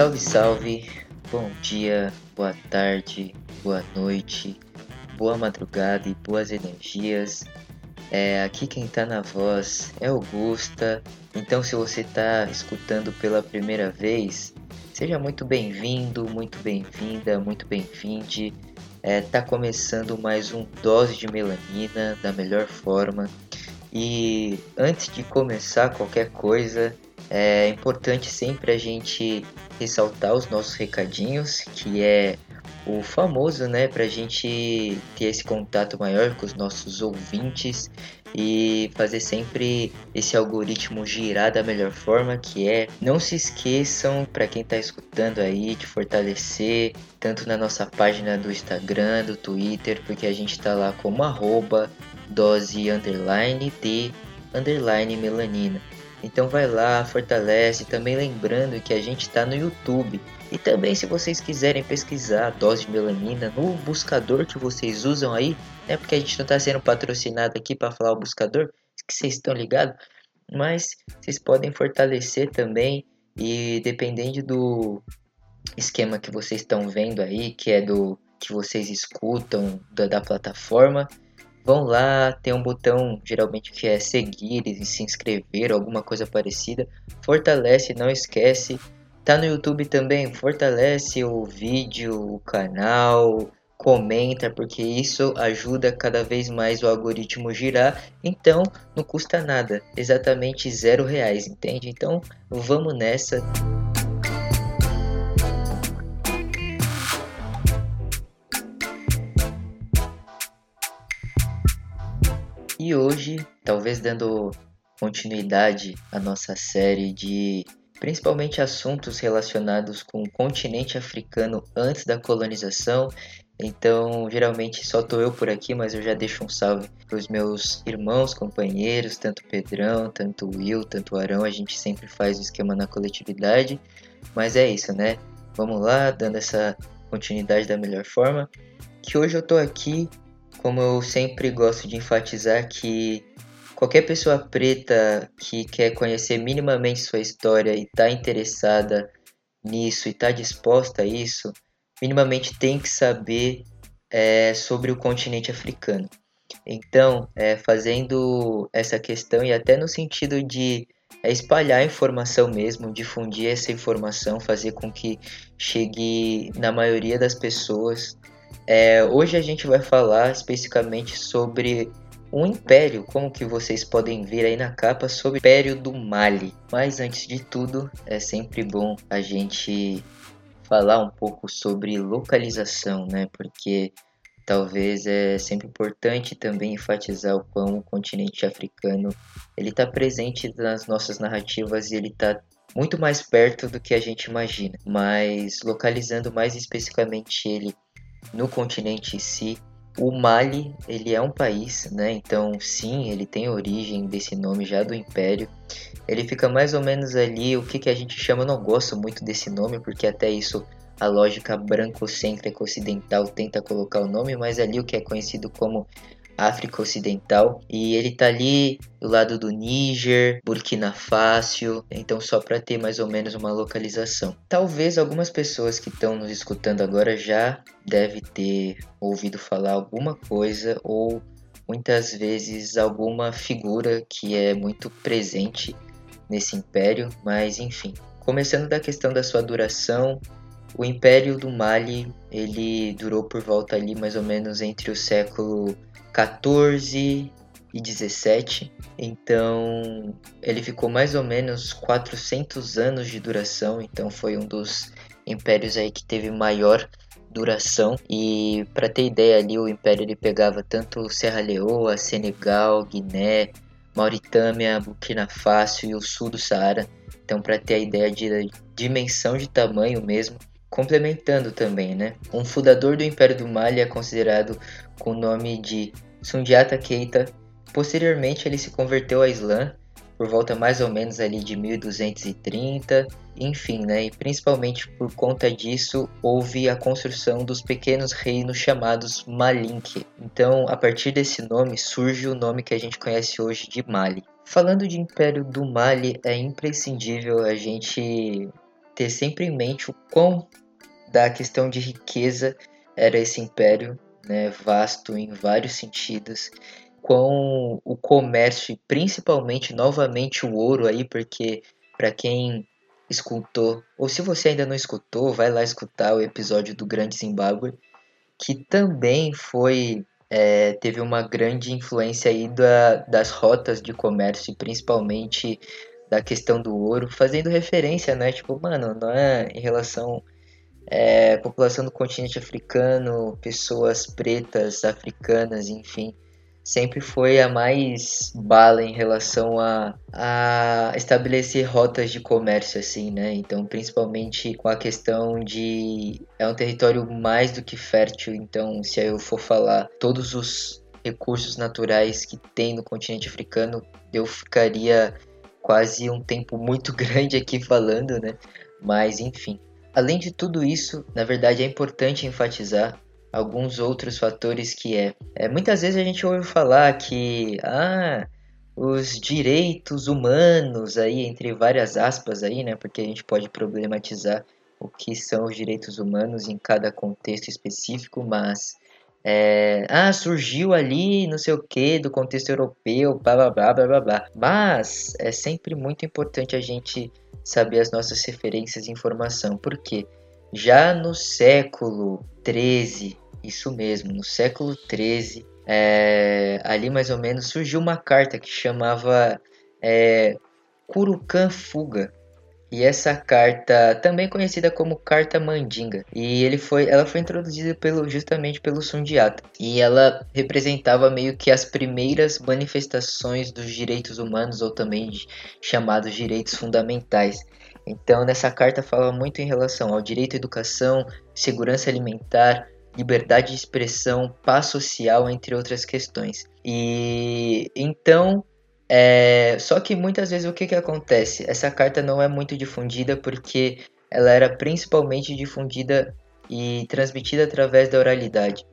Salve, salve, bom dia, boa tarde, boa noite, boa madrugada e boas energias. É, aqui quem tá na voz é Augusta, então se você tá escutando pela primeira vez, seja muito bem-vindo, muito bem-vinda, muito bem-vinde. É, tá começando mais um Dose de Melanina da melhor forma. E antes de começar qualquer coisa, é importante sempre a gente ressaltar os nossos recadinhos, que é o famoso, né, para a gente ter esse contato maior com os nossos ouvintes e fazer sempre esse algoritmo girar da melhor forma, que é não se esqueçam para quem está escutando aí de fortalecer tanto na nossa página do Instagram, do Twitter, porque a gente está lá como arroba dose underline de underline melanina. Então vai lá, fortalece, também lembrando que a gente está no YouTube. E também se vocês quiserem pesquisar dose de melanina no buscador que vocês usam aí, né? Porque a gente não está sendo patrocinado aqui para falar o buscador, que vocês estão ligados. Mas vocês podem fortalecer também e dependendo do esquema que vocês estão vendo aí, que é do que vocês escutam da, da plataforma, Vão lá, tem um botão geralmente que é seguir e se inscrever, alguma coisa parecida. Fortalece, não esquece. Tá no YouTube também, fortalece o vídeo, o canal, comenta, porque isso ajuda cada vez mais o algoritmo girar. Então não custa nada, exatamente zero reais, entende? Então vamos nessa. E hoje, talvez dando continuidade à nossa série de principalmente assuntos relacionados com o continente africano antes da colonização. Então, geralmente só tô eu por aqui, mas eu já deixo um salve para os meus irmãos, companheiros, tanto Pedrão, tanto Will, tanto Arão. A gente sempre faz o esquema na coletividade. Mas é isso, né? Vamos lá, dando essa continuidade da melhor forma. Que hoje eu tô aqui como eu sempre gosto de enfatizar que qualquer pessoa preta que quer conhecer minimamente sua história e está interessada nisso e está disposta a isso, minimamente tem que saber é, sobre o continente africano. Então, é, fazendo essa questão e até no sentido de é, espalhar a informação mesmo, difundir essa informação, fazer com que chegue na maioria das pessoas é, hoje a gente vai falar especificamente sobre um império, como que vocês podem ver aí na capa, sobre o Império do Mali. Mas antes de tudo, é sempre bom a gente falar um pouco sobre localização, né? Porque talvez é sempre importante também enfatizar o quão o continente africano ele está presente nas nossas narrativas e ele está muito mais perto do que a gente imagina. Mas localizando mais especificamente ele no continente em si. O Mali, ele é um país, né? Então, sim, ele tem origem desse nome já do Império. Ele fica mais ou menos ali, o que, que a gente chama, eu não gosto muito desse nome, porque até isso a lógica brancocêntrica ocidental tenta colocar o nome, mas ali o que é conhecido como África Ocidental e ele tá ali do lado do Níger, Burkina Faso, então só para ter mais ou menos uma localização. Talvez algumas pessoas que estão nos escutando agora já deve ter ouvido falar alguma coisa ou muitas vezes alguma figura que é muito presente nesse império, mas enfim. Começando da questão da sua duração, o Império do Mali ele durou por volta ali mais ou menos entre o século 14 e 17. Então, ele ficou mais ou menos 400 anos de duração, então foi um dos impérios aí que teve maior duração. E para ter ideia ali, o império ele pegava tanto Serra Leoa, Senegal, Guiné, Mauritânia, Burkina Faso e o sul do Saara. Então, para ter a ideia de dimensão de tamanho mesmo, complementando também, né? Um fundador do Império do Mali é considerado com o nome de Sundiata Keita. Posteriormente, ele se converteu ao Islã por volta mais ou menos ali de 1230, enfim, né? E principalmente por conta disso houve a construção dos pequenos reinos chamados Malink. Então, a partir desse nome surge o nome que a gente conhece hoje de Mali. Falando de Império do Mali, é imprescindível a gente ter sempre em mente o quão da questão de riqueza era esse império, né, vasto em vários sentidos, com o comércio e principalmente novamente o ouro aí, porque para quem escutou, ou se você ainda não escutou, vai lá escutar o episódio do Grande Zimbábue, que também foi é, teve uma grande influência aí da, das rotas de comércio, principalmente da questão do ouro, fazendo referência, né? Tipo, mano, não é em relação é, população do continente africano, pessoas pretas, africanas, enfim, sempre foi a mais bala em relação a, a estabelecer rotas de comércio, assim, né? Então, principalmente com a questão de. É um território mais do que fértil, então, se eu for falar todos os recursos naturais que tem no continente africano, eu ficaria quase um tempo muito grande aqui falando, né? Mas, enfim. Além de tudo isso, na verdade é importante enfatizar alguns outros fatores que é, é muitas vezes a gente ouve falar que ah, os direitos humanos aí entre várias aspas aí, né? Porque a gente pode problematizar o que são os direitos humanos em cada contexto específico, mas é, ah, surgiu ali não sei o que do contexto europeu, blá blá blá blá blá. Mas é sempre muito importante a gente saber as nossas referências e informação, porque já no século 13, isso mesmo, no século 13, é, ali mais ou menos surgiu uma carta que chamava é, Curucan Fuga, e essa carta, também conhecida como Carta Mandinga, e ele foi, ela foi introduzida pelo, justamente pelo Sundiata. E ela representava meio que as primeiras manifestações dos direitos humanos, ou também chamados direitos fundamentais. Então, nessa carta fala muito em relação ao direito à educação, segurança alimentar, liberdade de expressão, paz social, entre outras questões. E então é, só que muitas vezes o que, que acontece? Essa carta não é muito difundida porque ela era principalmente difundida e transmitida através da oralidade.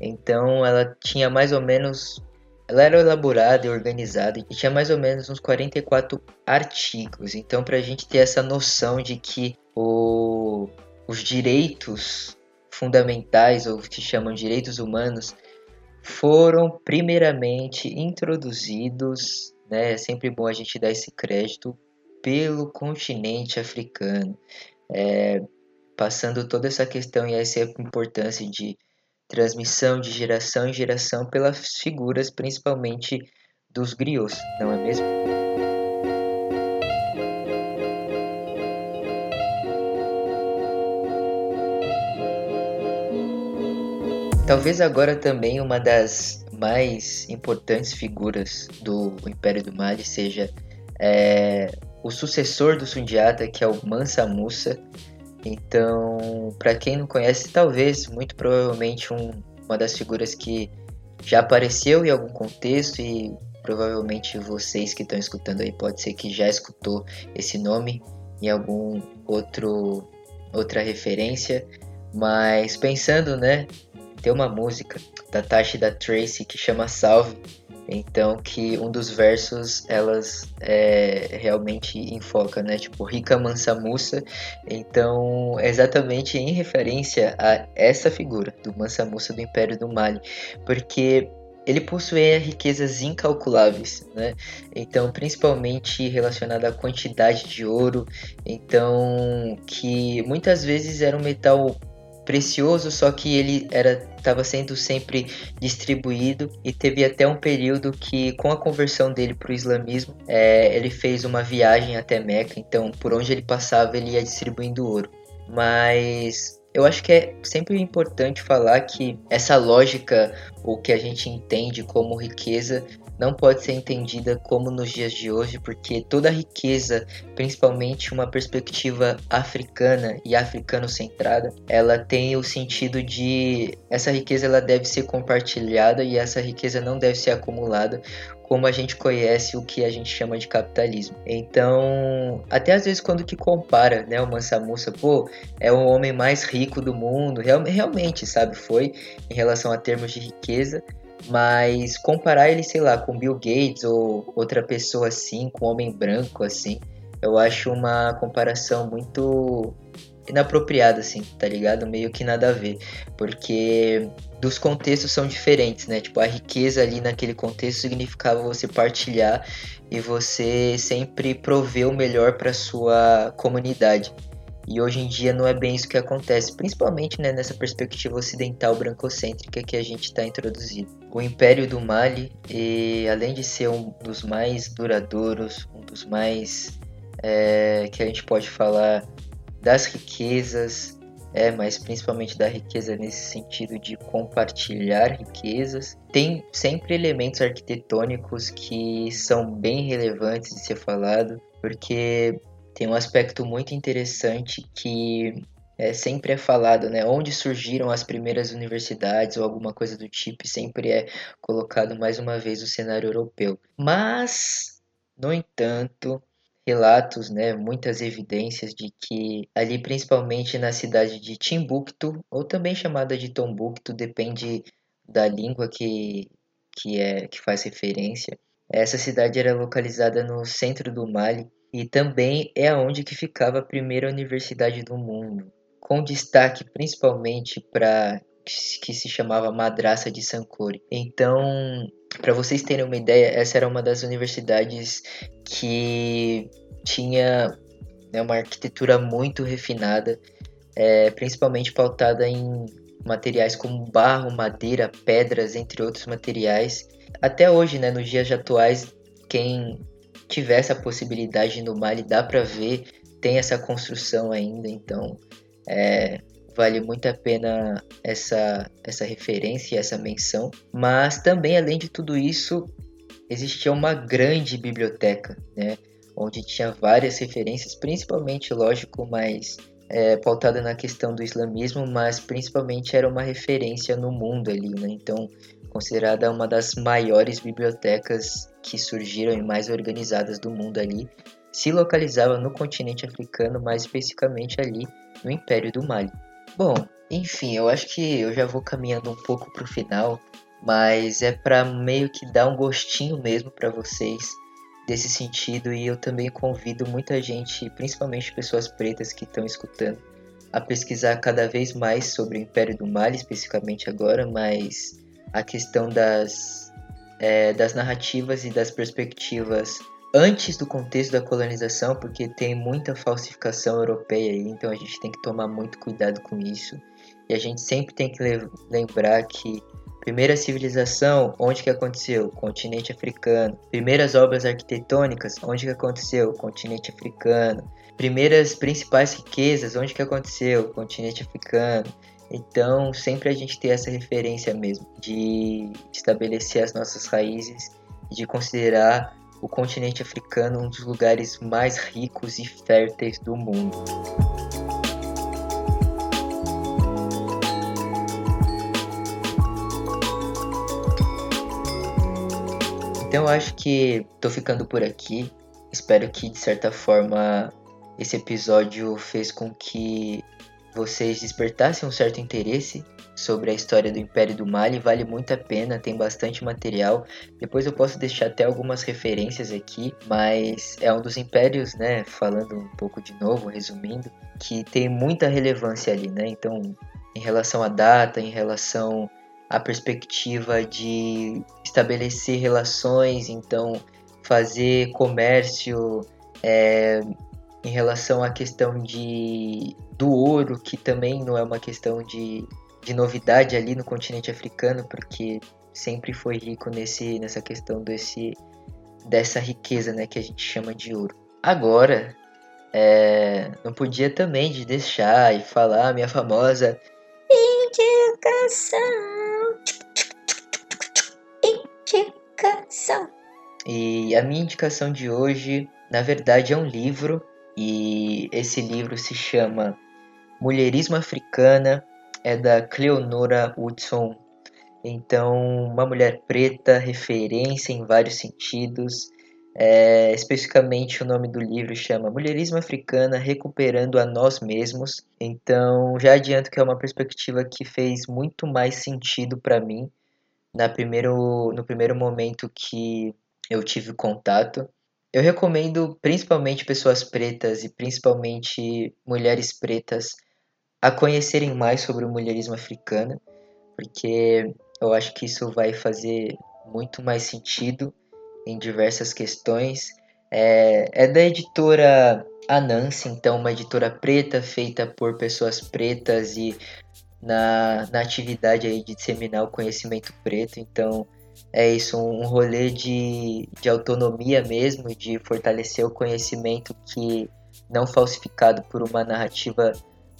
Então ela tinha mais ou menos. Ela era elaborada e organizada e tinha mais ou menos uns 44 artigos. Então, para a gente ter essa noção de que o, os direitos fundamentais, ou que chamam direitos humanos, foram primeiramente introduzidos né? É sempre bom a gente dar esse crédito pelo continente africano, é, passando toda essa questão e essa importância de transmissão de geração em geração pelas figuras, principalmente dos griots, não é mesmo? Talvez agora também uma das mais importantes figuras do Império do Mali seja é, o sucessor do Sundiata, que é o Mansa Musa. Então, para quem não conhece, talvez, muito provavelmente, um, uma das figuras que já apareceu em algum contexto e provavelmente vocês que estão escutando aí pode ser que já escutou esse nome em algum outro outra referência, mas pensando, né, tem uma música da Tashi da Tracy que chama Salve. Então que um dos versos elas é, realmente enfoca, né? Tipo, rica mansa musa. Então, é exatamente em referência a essa figura do mansa musa do Império do Mali. Porque ele possuía riquezas incalculáveis, né? Então, principalmente relacionada à quantidade de ouro, então que muitas vezes era um metal precioso, só que ele era estava sendo sempre distribuído e teve até um período que, com a conversão dele para o islamismo, é, ele fez uma viagem até Meca, então por onde ele passava ele ia distribuindo ouro. Mas eu acho que é sempre importante falar que essa lógica, o que a gente entende como riqueza, não pode ser entendida como nos dias de hoje, porque toda a riqueza, principalmente uma perspectiva africana e africano-centrada, ela tem o sentido de essa riqueza ela deve ser compartilhada e essa riqueza não deve ser acumulada como a gente conhece o que a gente chama de capitalismo. Então, até às vezes quando que compara, né, o Mansa Musa, pô, é o homem mais rico do mundo, real, realmente, sabe, foi em relação a termos de riqueza, mas comparar ele, sei lá, com Bill Gates ou outra pessoa assim, com um homem branco assim, eu acho uma comparação muito inapropriada, assim, tá ligado? Meio que nada a ver. Porque dos contextos são diferentes, né? Tipo, a riqueza ali naquele contexto significava você partilhar e você sempre prover o melhor para sua comunidade. E hoje em dia não é bem isso que acontece, principalmente né, nessa perspectiva ocidental brancocêntrica que a gente está introduzindo. O Império do Mali, e, além de ser um dos mais duradouros, um dos mais é, que a gente pode falar das riquezas, é, mas principalmente da riqueza nesse sentido de compartilhar riquezas. Tem sempre elementos arquitetônicos que são bem relevantes de ser falado, porque tem um aspecto muito interessante que é, sempre é falado, né? Onde surgiram as primeiras universidades ou alguma coisa do tipo, sempre é colocado mais uma vez o cenário europeu. Mas, no entanto, relatos, né, muitas evidências de que ali, principalmente na cidade de Timbuktu, ou também chamada de Tombuktu, depende da língua que, que, é, que faz referência. Essa cidade era localizada no centro do Mali e também é onde que ficava a primeira universidade do mundo, com destaque principalmente para que se chamava Madraça de Sankore. Então, para vocês terem uma ideia, essa era uma das universidades que tinha né, uma arquitetura muito refinada, é, principalmente pautada em materiais como barro, madeira, pedras, entre outros materiais. Até hoje, né, nos dias atuais, quem tiver essa possibilidade no Mali dá para ver, tem essa construção ainda, então é, vale muito a pena essa, essa referência, essa menção. Mas também, além de tudo isso, existia uma grande biblioteca, né? onde tinha várias referências, principalmente, lógico, mais é, pautada na questão do islamismo, mas principalmente era uma referência no mundo ali, né? Então, considerada uma das maiores bibliotecas que surgiram e mais organizadas do mundo ali, se localizava no continente africano, mais especificamente ali no Império do Mali. Bom, enfim, eu acho que eu já vou caminhando um pouco para o final, mas é para meio que dar um gostinho mesmo para vocês desse sentido e eu também convido muita gente, principalmente pessoas pretas que estão escutando, a pesquisar cada vez mais sobre o Império do Mali, especificamente agora, mas a questão das, é, das narrativas e das perspectivas antes do contexto da colonização, porque tem muita falsificação europeia aí, então a gente tem que tomar muito cuidado com isso. E a gente sempre tem que lembrar que primeira civilização, onde que aconteceu? Continente africano. Primeiras obras arquitetônicas, onde que aconteceu? Continente africano. Primeiras principais riquezas, onde que aconteceu? Continente africano. Então, sempre a gente tem essa referência mesmo de estabelecer as nossas raízes de considerar o continente africano um dos lugares mais ricos e férteis do mundo. Então eu acho que tô ficando por aqui. Espero que de certa forma esse episódio fez com que vocês despertassem um certo interesse sobre a história do Império do Mali, vale muito a pena, tem bastante material. Depois eu posso deixar até algumas referências aqui, mas é um dos impérios, né, falando um pouco de novo, resumindo, que tem muita relevância ali, né? Então, em relação à data, em relação à perspectiva de estabelecer relações, então fazer comércio, é, em relação à questão de do ouro, que também não é uma questão de de novidade ali no continente africano, porque sempre foi rico nesse, nessa questão desse, dessa riqueza né, que a gente chama de ouro. Agora, é, não podia também de deixar e falar a minha famosa indicação. Indicação. E a minha indicação de hoje, na verdade, é um livro, e esse livro se chama Mulherismo Africana, é da Cleonora Woodson. Então, uma mulher preta, referência em vários sentidos. É, especificamente, o nome do livro chama Mulherismo Africana Recuperando a Nós Mesmos. Então, já adianto que é uma perspectiva que fez muito mais sentido para mim na primeiro, no primeiro momento que eu tive contato. eu recomendo principalmente pessoas pretas e principalmente mulheres pretas a conhecerem mais sobre o mulherismo africano, porque eu acho que isso vai fazer muito mais sentido em diversas questões. É, é da editora Anansi, então uma editora preta feita por pessoas pretas e na, na atividade aí de disseminar o conhecimento preto. Então é isso, um rolê de, de autonomia mesmo, de fortalecer o conhecimento que não falsificado por uma narrativa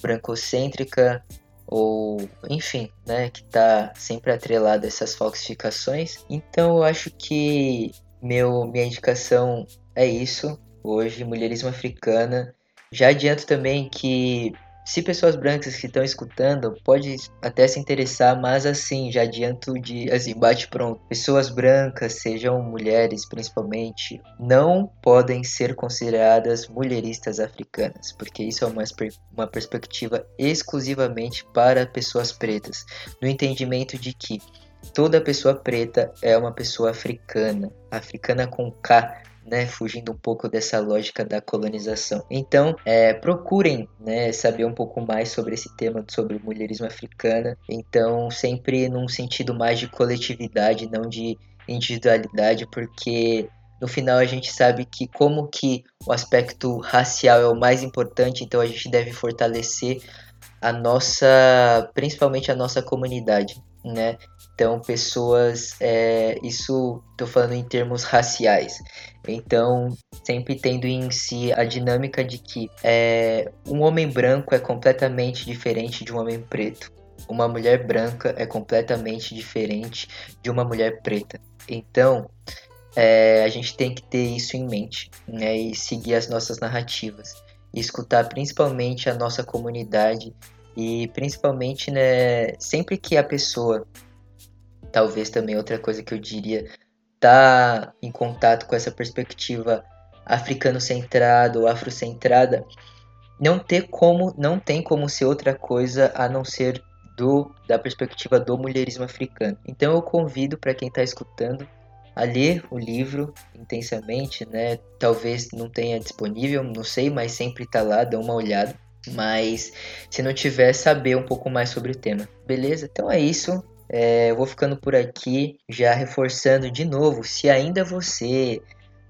brancocêntrica ou enfim, né, que está sempre atrelado a essas falsificações. Então eu acho que meu minha indicação é isso hoje, mulherismo africana. Já adianto também que se pessoas brancas que estão escutando, pode até se interessar, mas assim, já adianto de assim, bate pronto. Pessoas brancas, sejam mulheres principalmente, não podem ser consideradas mulheristas africanas, porque isso é uma, uma perspectiva exclusivamente para pessoas pretas, no entendimento de que toda pessoa preta é uma pessoa africana, africana com K, né, fugindo um pouco dessa lógica da colonização. Então, é, procurem né, saber um pouco mais sobre esse tema, sobre o mulherismo africano. Então, sempre num sentido mais de coletividade, não de individualidade, porque no final a gente sabe que como que o aspecto racial é o mais importante, então a gente deve fortalecer a nossa, principalmente a nossa comunidade, né? Então, pessoas, é, isso estou falando em termos raciais. Então, sempre tendo em si a dinâmica de que é, um homem branco é completamente diferente de um homem preto. Uma mulher branca é completamente diferente de uma mulher preta. Então, é, a gente tem que ter isso em mente né, e seguir as nossas narrativas. E escutar principalmente a nossa comunidade e principalmente né, sempre que a pessoa talvez também outra coisa que eu diria, tá em contato com essa perspectiva africano-centrada ou afrocentrada, não ter como, não tem como ser outra coisa a não ser do da perspectiva do mulherismo africano. Então eu convido para quem está escutando a ler o livro intensamente, né? Talvez não tenha disponível, não sei, mas sempre está lá, dá uma olhada. Mas se não tiver, saber um pouco mais sobre o tema. Beleza? Então é isso. É, eu vou ficando por aqui, já reforçando de novo, se ainda você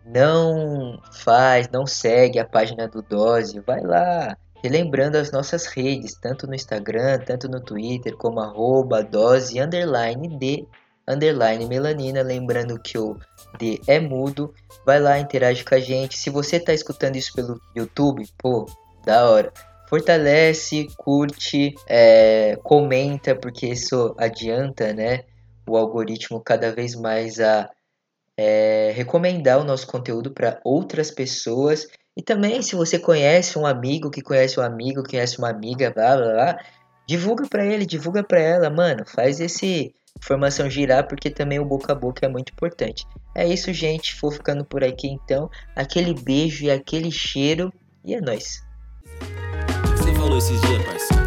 não faz, não segue a página do Dose, vai lá, relembrando as nossas redes, tanto no Instagram, tanto no Twitter, como arroba dose underline de underline melanina, lembrando que o D é mudo, vai lá, interage com a gente, se você está escutando isso pelo YouTube, pô, da hora, fortalece, curte, é, comenta, porque isso adianta, né? O algoritmo cada vez mais a é, recomendar o nosso conteúdo para outras pessoas. E também, se você conhece um amigo que conhece um amigo, que conhece uma amiga, blá blá blá, divulga para ele, divulga para ela, mano. Faz esse informação girar, porque também o boca a boca é muito importante. É isso, gente. Vou ficando por aqui então. Aquele beijo e aquele cheiro. E é nóis falou esses dias, parceiro?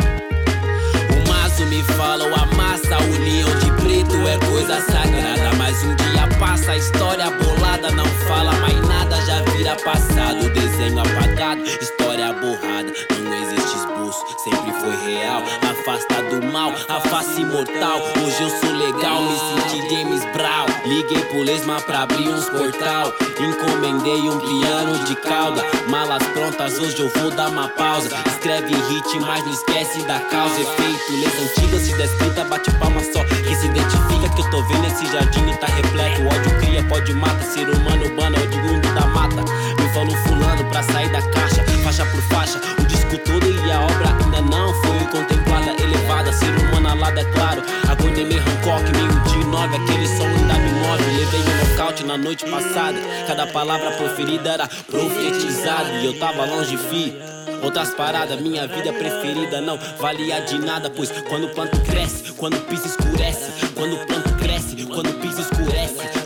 O maço me fala, o amassa, união de preto é coisa sagrada. Mas um dia passa, a história bolada não fala mais nada, já vira passado. Desenho apagado, história borrada, não existe esboço, sempre foi real. Afasta do mal, a face mortal. Hoje eu sou legal, me senti James Brown. Liguei pro Lesma pra abrir uns portal. Encomendei um piano de cauda. Malas prontas, hoje eu vou dar uma pausa. Escreve hit, mas não esquece da causa. Efeito, leis antigas, se descrita, bate palma só. Que se identifica que eu tô vendo esse jardim e tá repleto. O ódio cria, pode mata. Ser humano urbano, oriundo da mata. Me falou fulano pra sair da caixa, faixa por faixa. O todo e a obra ainda não foi contemplada, elevada. Ser humano alada, é claro. Aguentei meio Hancock, meio de nove. Aquele som ainda me move. Levei um nocaute na noite passada. Cada palavra proferida era profetizada. E eu tava longe, fi. Outras paradas, minha vida preferida não valia de nada, pois quando o planto cresce, quando o piso escurece, quando o planto cresce, quando o piso escurece,